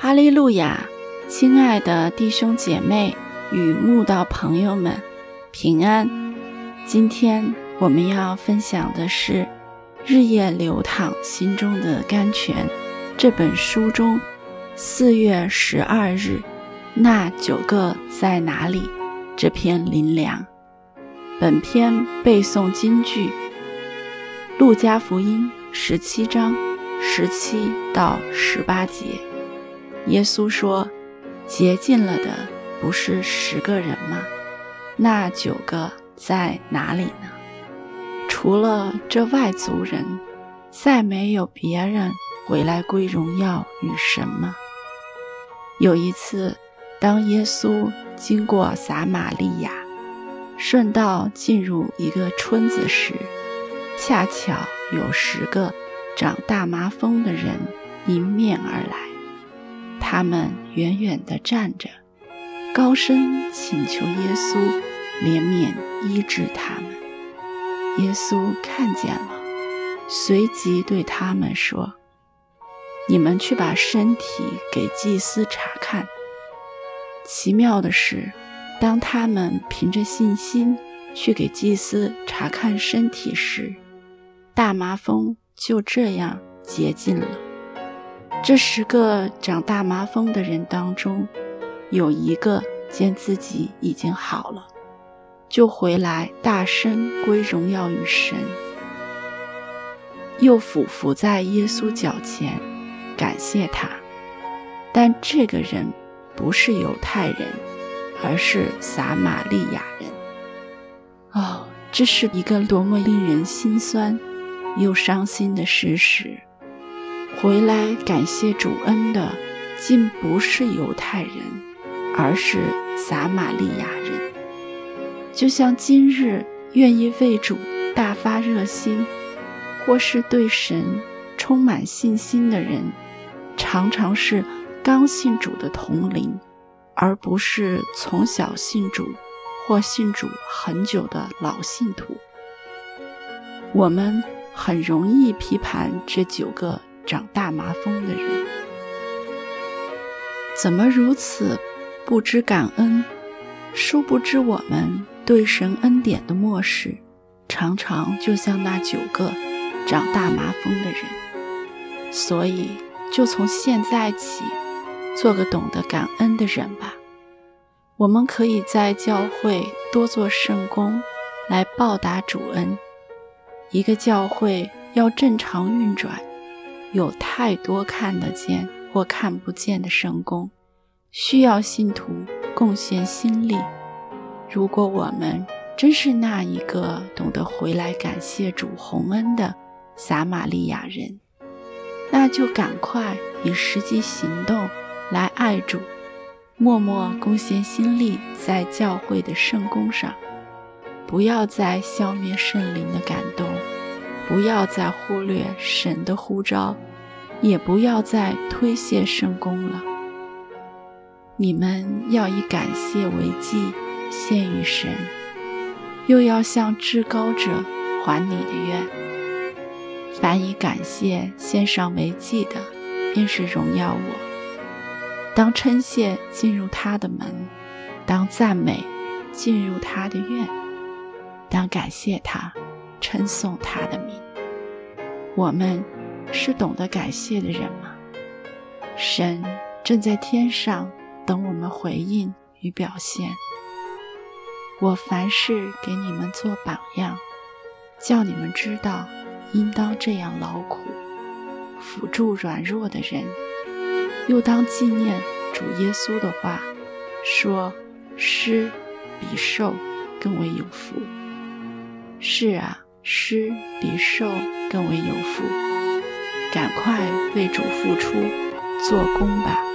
哈利路亚，亲爱的弟兄姐妹与慕道朋友们，平安！今天我们要分享的是《日夜流淌心中的甘泉》这本书中四月十二日那九个在哪里这篇灵粮。本篇背诵金句：《路加福音》十七章十七到十八节。耶稣说：“洁净了的不是十个人吗？那九个在哪里呢？除了这外族人，再没有别人回来归荣耀与神吗？”有一次，当耶稣经过撒玛利亚，顺道进入一个村子时，恰巧有十个长大麻风的人迎面而来。他们远远地站着，高声请求耶稣怜悯医治他们。耶稣看见了，随即对他们说：“你们去把身体给祭司查看。”奇妙的是，当他们凭着信心去给祭司查看身体时，大麻风就这样洁净了。这十个长大麻风的人当中，有一个见自己已经好了，就回来大声归荣耀与神，又俯伏在耶稣脚前感谢他。但这个人不是犹太人，而是撒玛利亚人。哦，这是一个多么令人心酸又伤心的事实！回来感谢主恩的，竟不是犹太人，而是撒玛利亚人。就像今日愿意为主大发热心，或是对神充满信心的人，常常是刚信主的同龄，而不是从小信主或信主很久的老信徒。我们很容易批判这九个。长大麻风的人，怎么如此不知感恩？殊不知我们对神恩典的漠视，常常就像那九个长大麻风的人。所以，就从现在起，做个懂得感恩的人吧。我们可以在教会多做圣功，来报答主恩。一个教会要正常运转。有太多看得见或看不见的圣功，需要信徒贡献心力。如果我们真是那一个懂得回来感谢主洪恩的撒玛利亚人，那就赶快以实际行动来爱主，默默贡献心力在教会的圣功上，不要再消灭圣灵的感动。不要再忽略神的呼召，也不要再推卸圣功了。你们要以感谢为祭献于神，又要向至高者还你的愿。凡以感谢献上为祭的，便是荣耀我。当称谢进入他的门，当赞美进入他的院，当感谢他。称颂他的名，我们是懂得感谢的人吗？神正在天上等我们回应与表现。我凡事给你们做榜样，叫你们知道应当这样劳苦，辅助软弱的人，又当纪念主耶稣的话，说施比受更为有福。是啊。施比受更为有福，赶快为主付出，做工吧。